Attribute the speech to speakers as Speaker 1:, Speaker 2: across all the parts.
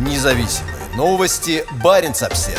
Speaker 1: Независимые новости. Барин обсерва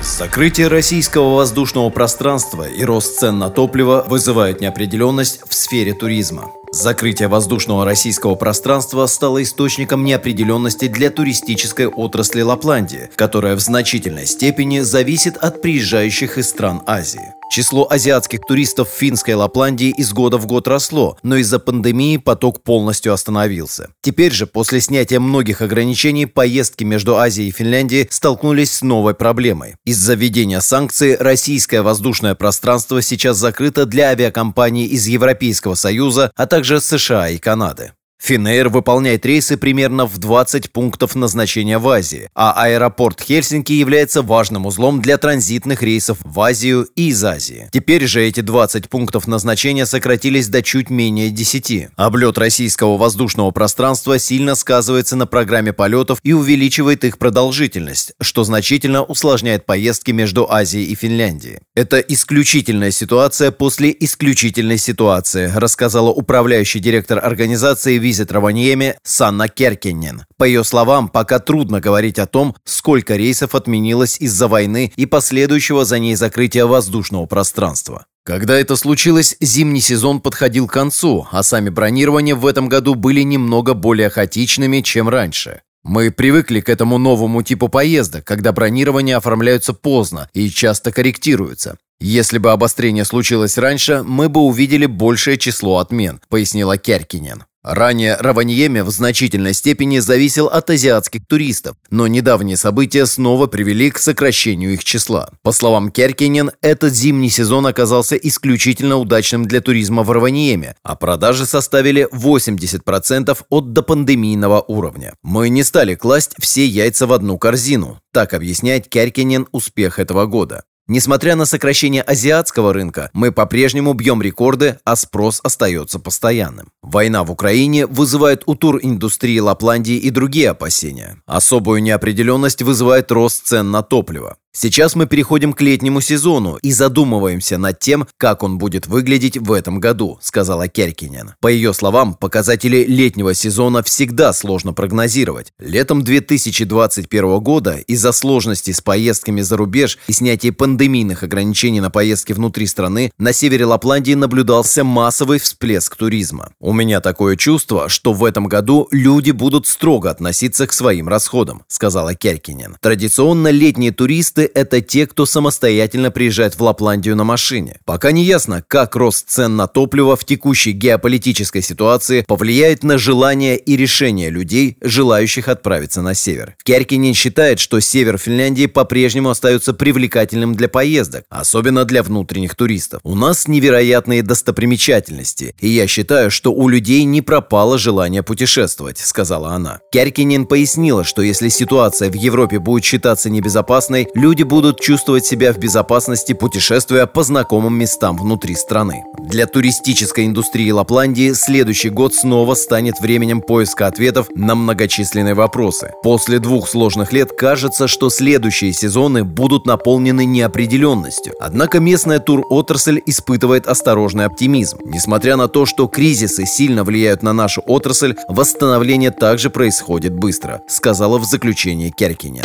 Speaker 1: Закрытие российского воздушного пространства и рост цен на топливо вызывают неопределенность в сфере туризма. Закрытие воздушного российского пространства стало источником неопределенности для туристической отрасли Лапландии, которая в значительной степени зависит от приезжающих из стран Азии. Число азиатских туристов в финской Лапландии из года в год росло, но из-за пандемии поток полностью остановился. Теперь же, после снятия многих ограничений, поездки между Азией и Финляндией столкнулись с новой проблемой. Из-за введения санкций российское воздушное пространство сейчас закрыто для авиакомпаний из Европейского Союза, а также США и Канады. Финэйр выполняет рейсы примерно в 20 пунктов назначения в Азии, а аэропорт Хельсинки является важным узлом для транзитных рейсов в Азию и из Азии. Теперь же эти 20 пунктов назначения сократились до чуть менее 10. Облет российского воздушного пространства сильно сказывается на программе полетов и увеличивает их продолжительность, что значительно усложняет поездки между Азией и Финляндией. Это исключительная ситуация после исключительной ситуации, рассказала управляющий директор организации Визит Раваньеме Санна Керкинен. По ее словам, пока трудно говорить о том, сколько рейсов отменилось из-за войны и последующего за ней закрытия воздушного пространства. Когда это случилось, зимний сезон подходил к концу, а сами бронирования в этом году были немного более хаотичными, чем раньше. Мы привыкли к этому новому типу поездок, когда бронирования оформляются поздно и часто корректируются. Если бы обострение случилось раньше, мы бы увидели большее число отмен, пояснила Керкинен. Ранее Раваньеме в значительной степени зависел от азиатских туристов, но недавние события снова привели к сокращению их числа. По словам Керкинен, этот зимний сезон оказался исключительно удачным для туризма в Раваньеме, а продажи составили 80% от допандемийного уровня. Мы не стали класть все яйца в одну корзину, так объясняет Керкинен успех этого года. Несмотря на сокращение азиатского рынка, мы по-прежнему бьем рекорды, а спрос остается постоянным. Война в Украине вызывает у туриндустрии Лапландии и другие опасения. Особую неопределенность вызывает рост цен на топливо. Сейчас мы переходим к летнему сезону и задумываемся над тем, как он будет выглядеть в этом году, сказала Керкинен. По ее словам, показатели летнего сезона всегда сложно прогнозировать. Летом 2021 года из-за сложностей с поездками за рубеж и снятия пандемийных ограничений на поездки внутри страны на севере Лапландии наблюдался массовый всплеск туризма. У меня такое чувство, что в этом году люди будут строго относиться к своим расходам, сказала Керкинен. Традиционно летние туристы туристы – это те, кто самостоятельно приезжает в Лапландию на машине. Пока не ясно, как рост цен на топливо в текущей геополитической ситуации повлияет на желание и решение людей, желающих отправиться на север. Керкинин считает, что север Финляндии по-прежнему остается привлекательным для поездок, особенно для внутренних туристов. У нас невероятные достопримечательности, и я считаю, что у людей не пропало желание путешествовать, сказала она. Керкинин пояснила, что если ситуация в Европе будет считаться небезопасной, люди люди будут чувствовать себя в безопасности, путешествуя по знакомым местам внутри страны. Для туристической индустрии Лапландии следующий год снова станет временем поиска ответов на многочисленные вопросы. После двух сложных лет кажется, что следующие сезоны будут наполнены неопределенностью. Однако местная тур-отрасль испытывает осторожный оптимизм. Несмотря на то, что кризисы сильно влияют на нашу отрасль, восстановление также происходит быстро, сказала в заключении Керкиня.